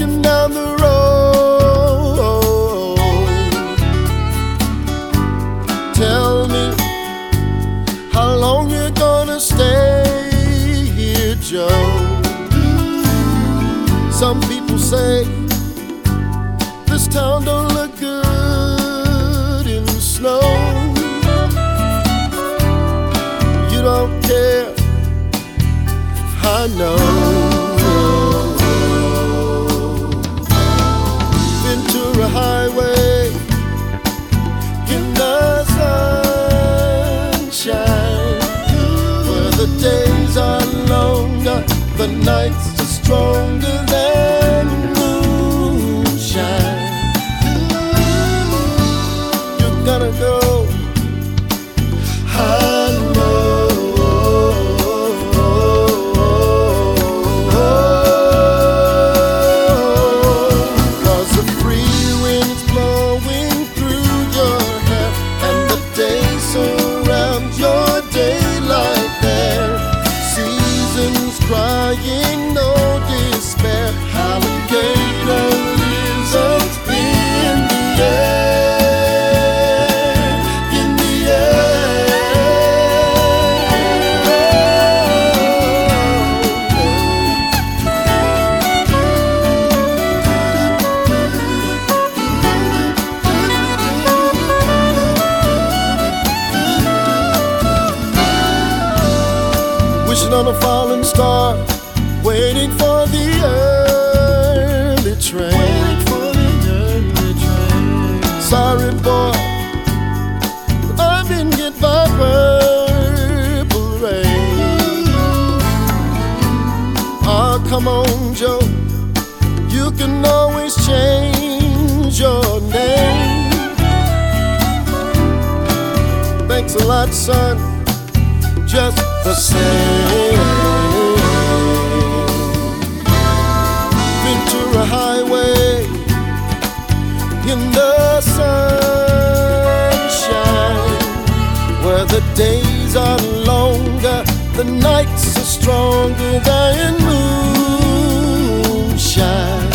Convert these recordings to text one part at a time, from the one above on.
walking down the road. the nights are stronger. Fishing on a falling star, waiting for the early train. Waiting for the early train. Sorry, boy, but I've been hit by purple rain. Oh, come on, Joe, you can always change your name. Thanks a lot, son. Just the same. Ventura Highway in the sunshine, where the days are longer, the nights are stronger than moonshine.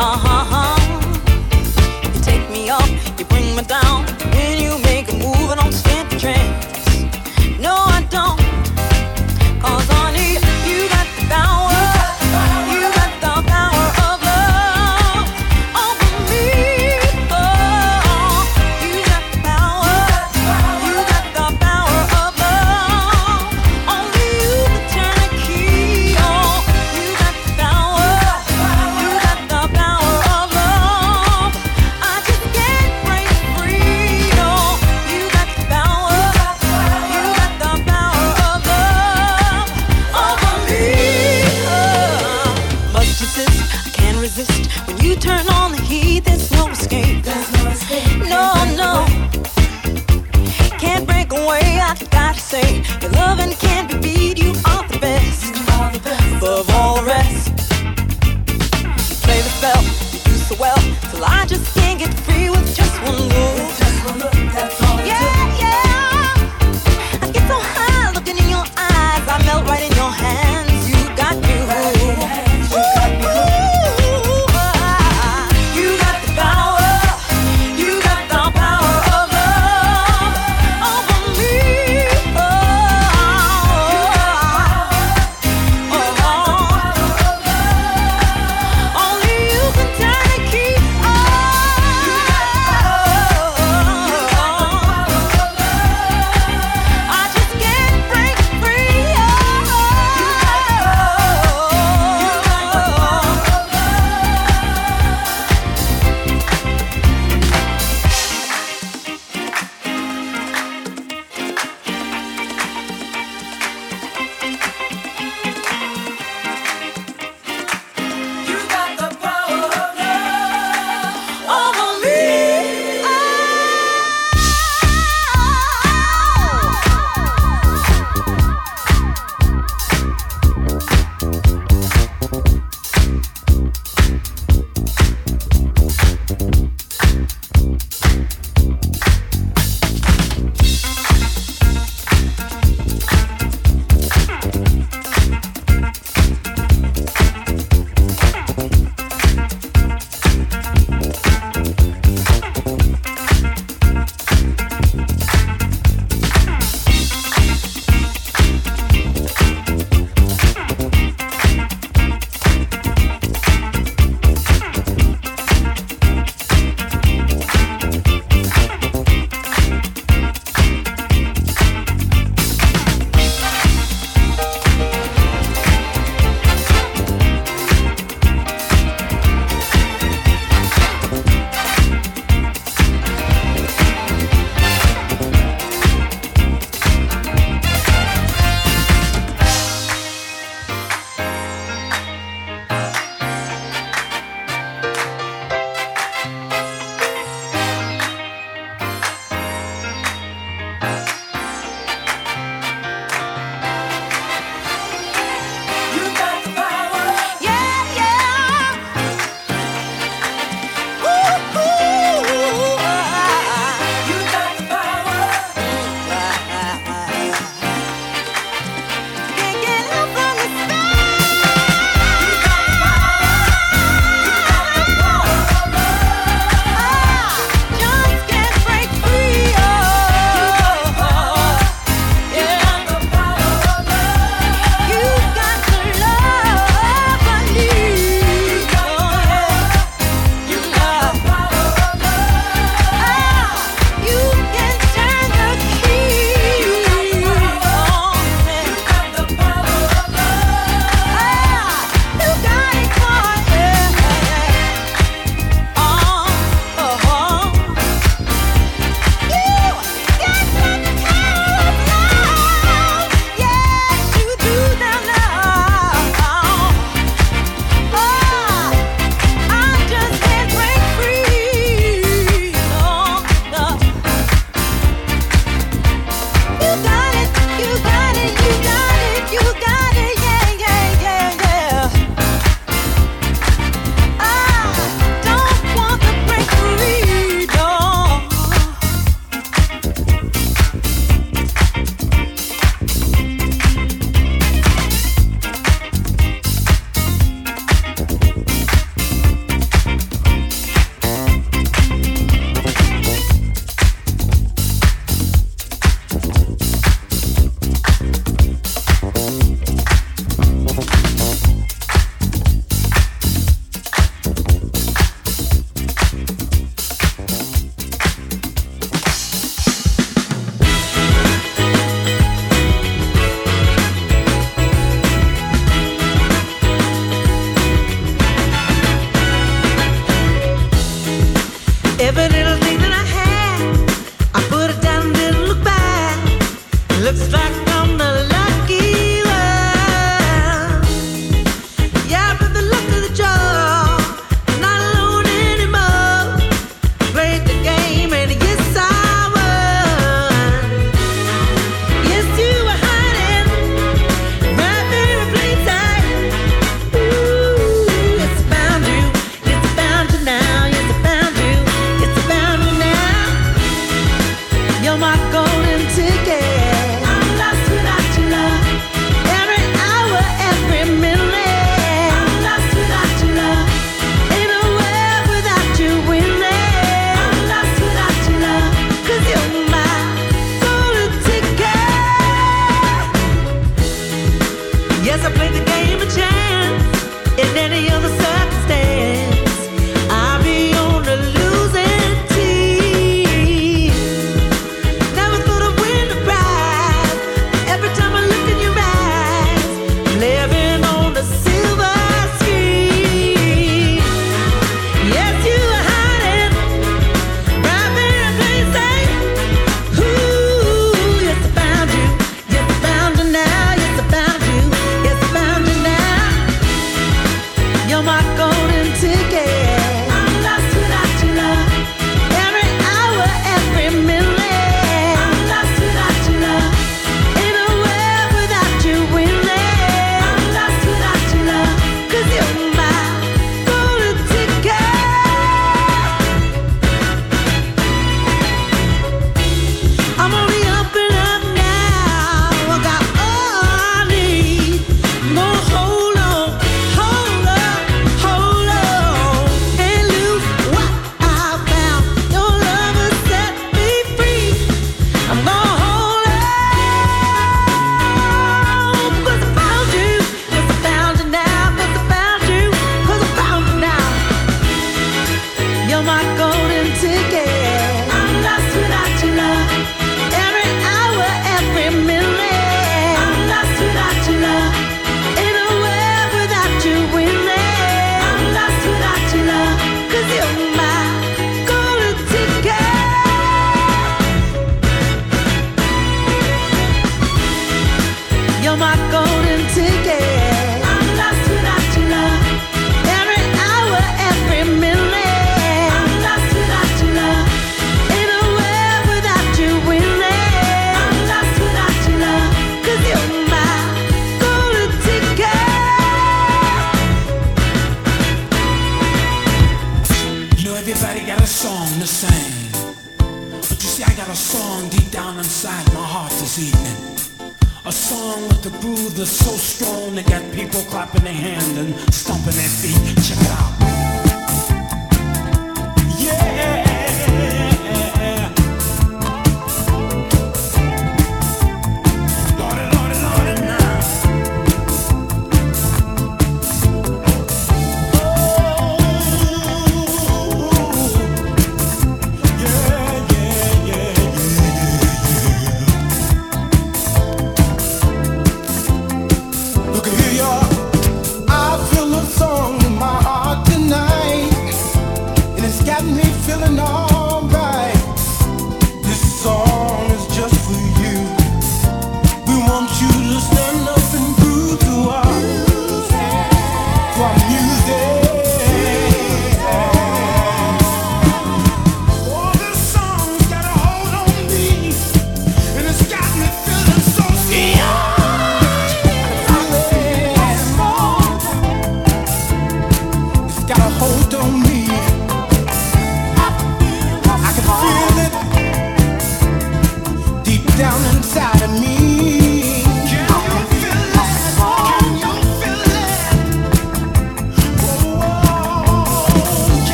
Uh-huh.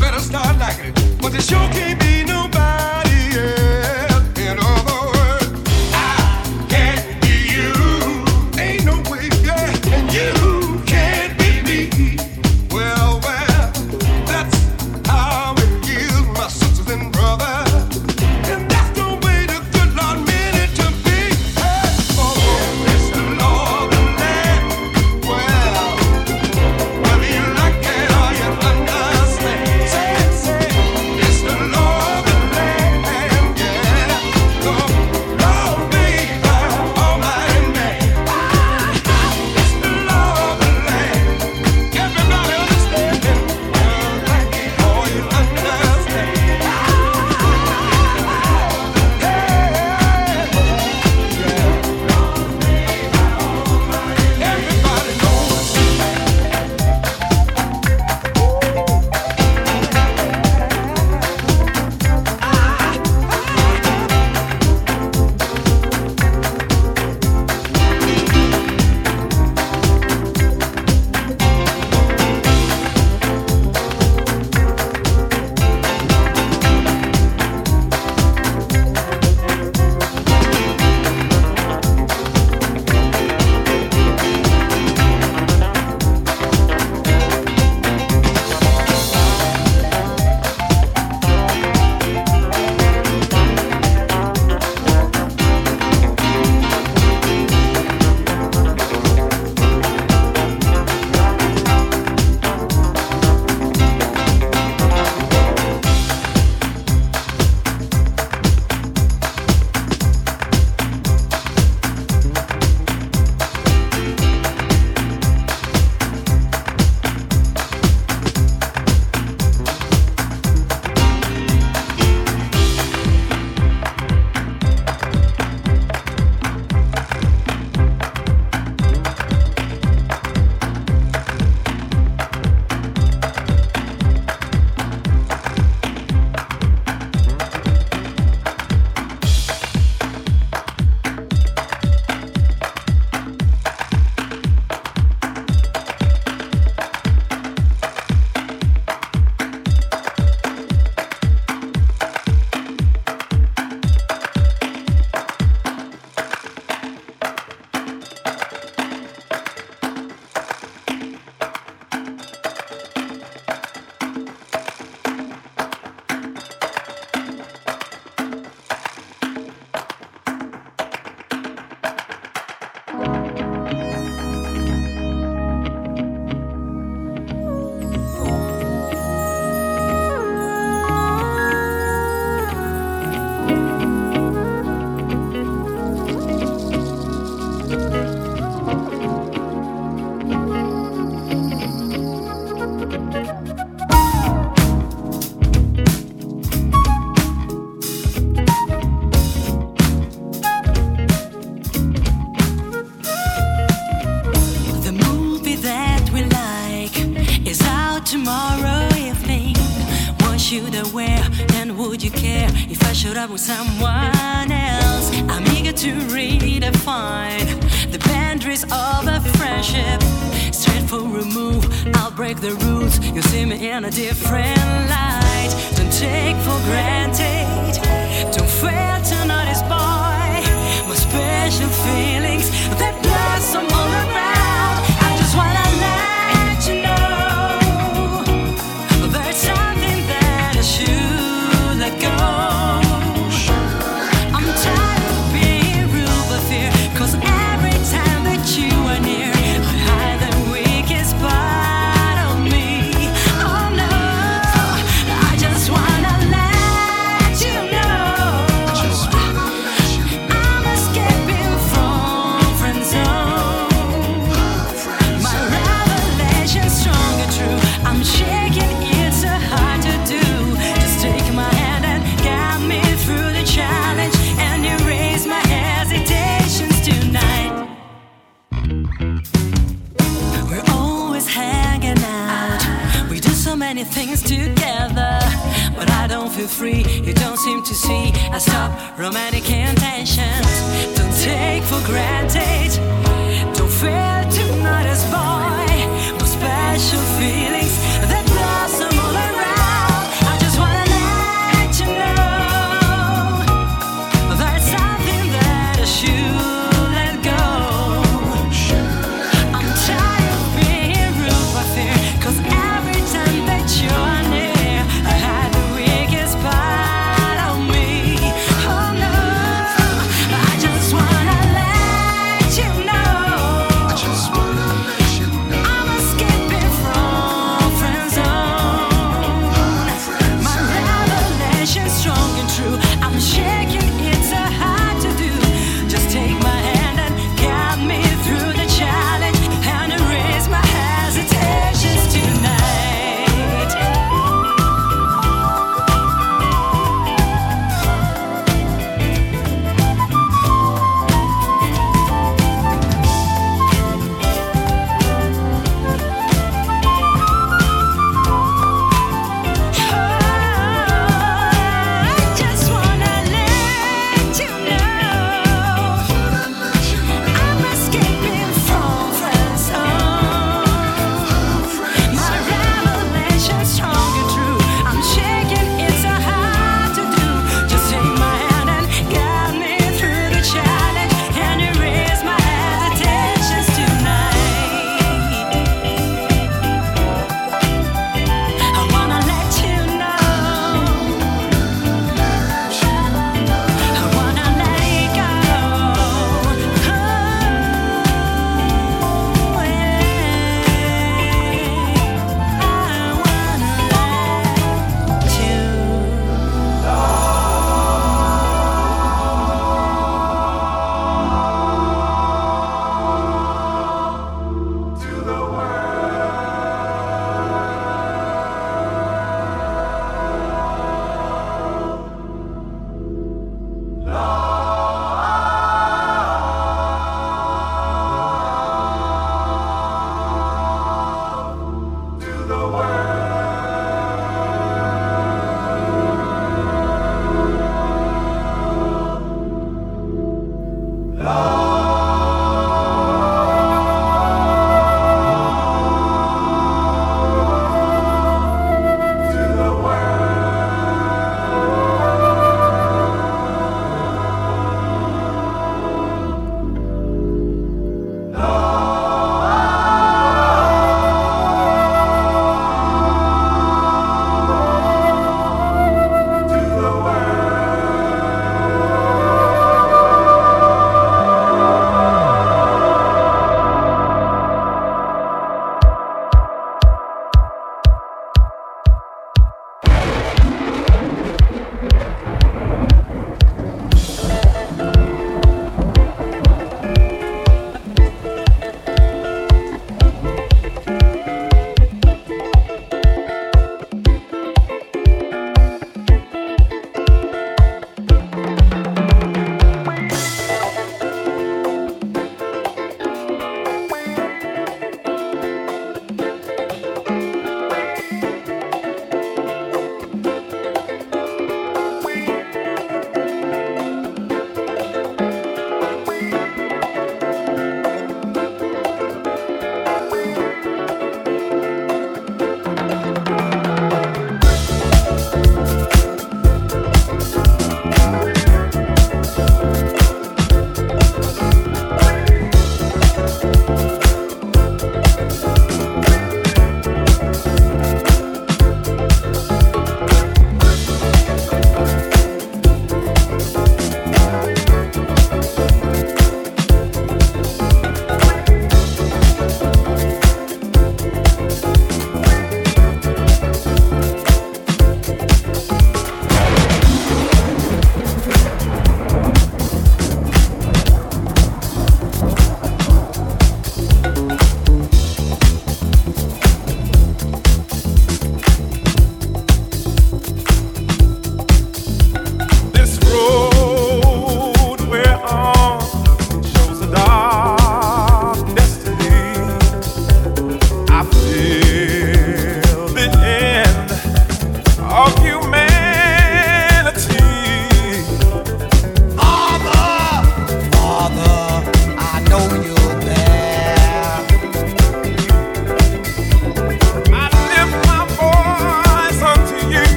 better start liking it. But it show can't be.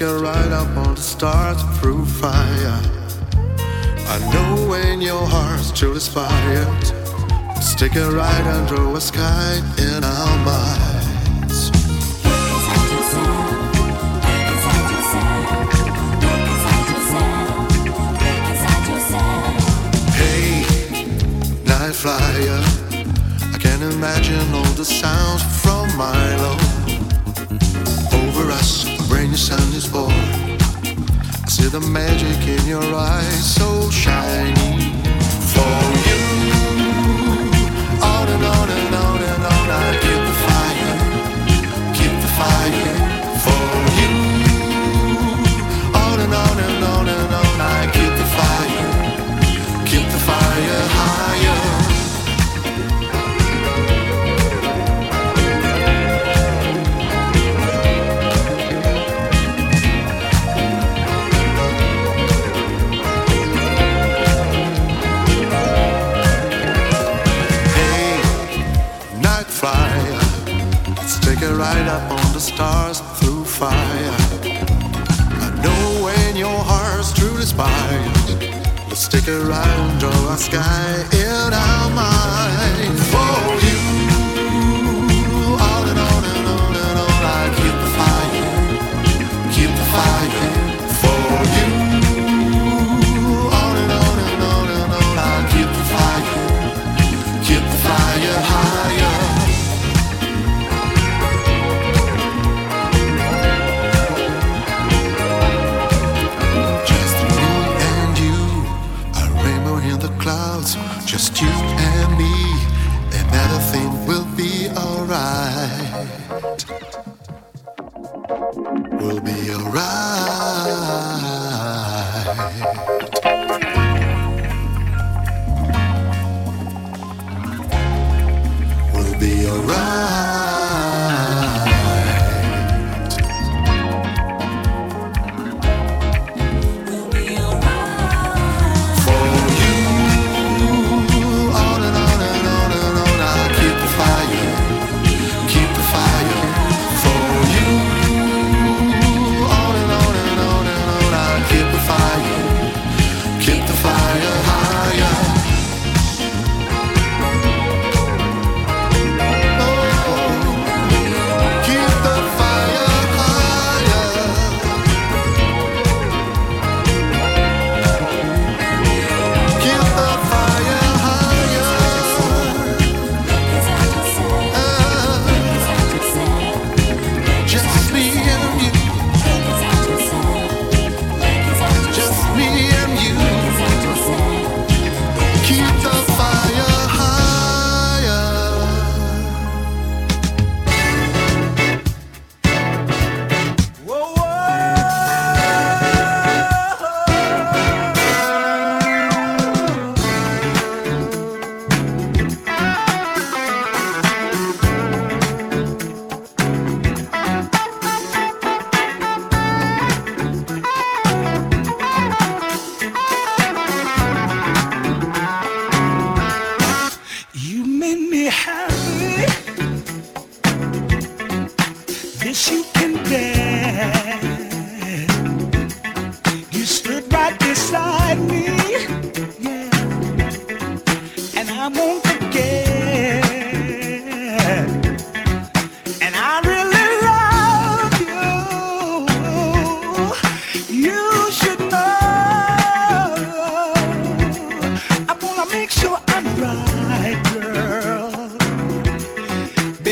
Take a ride up on the stars through fire. I know when your heart's truly inspired. Let's take a ride under a sky in our mind.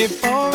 before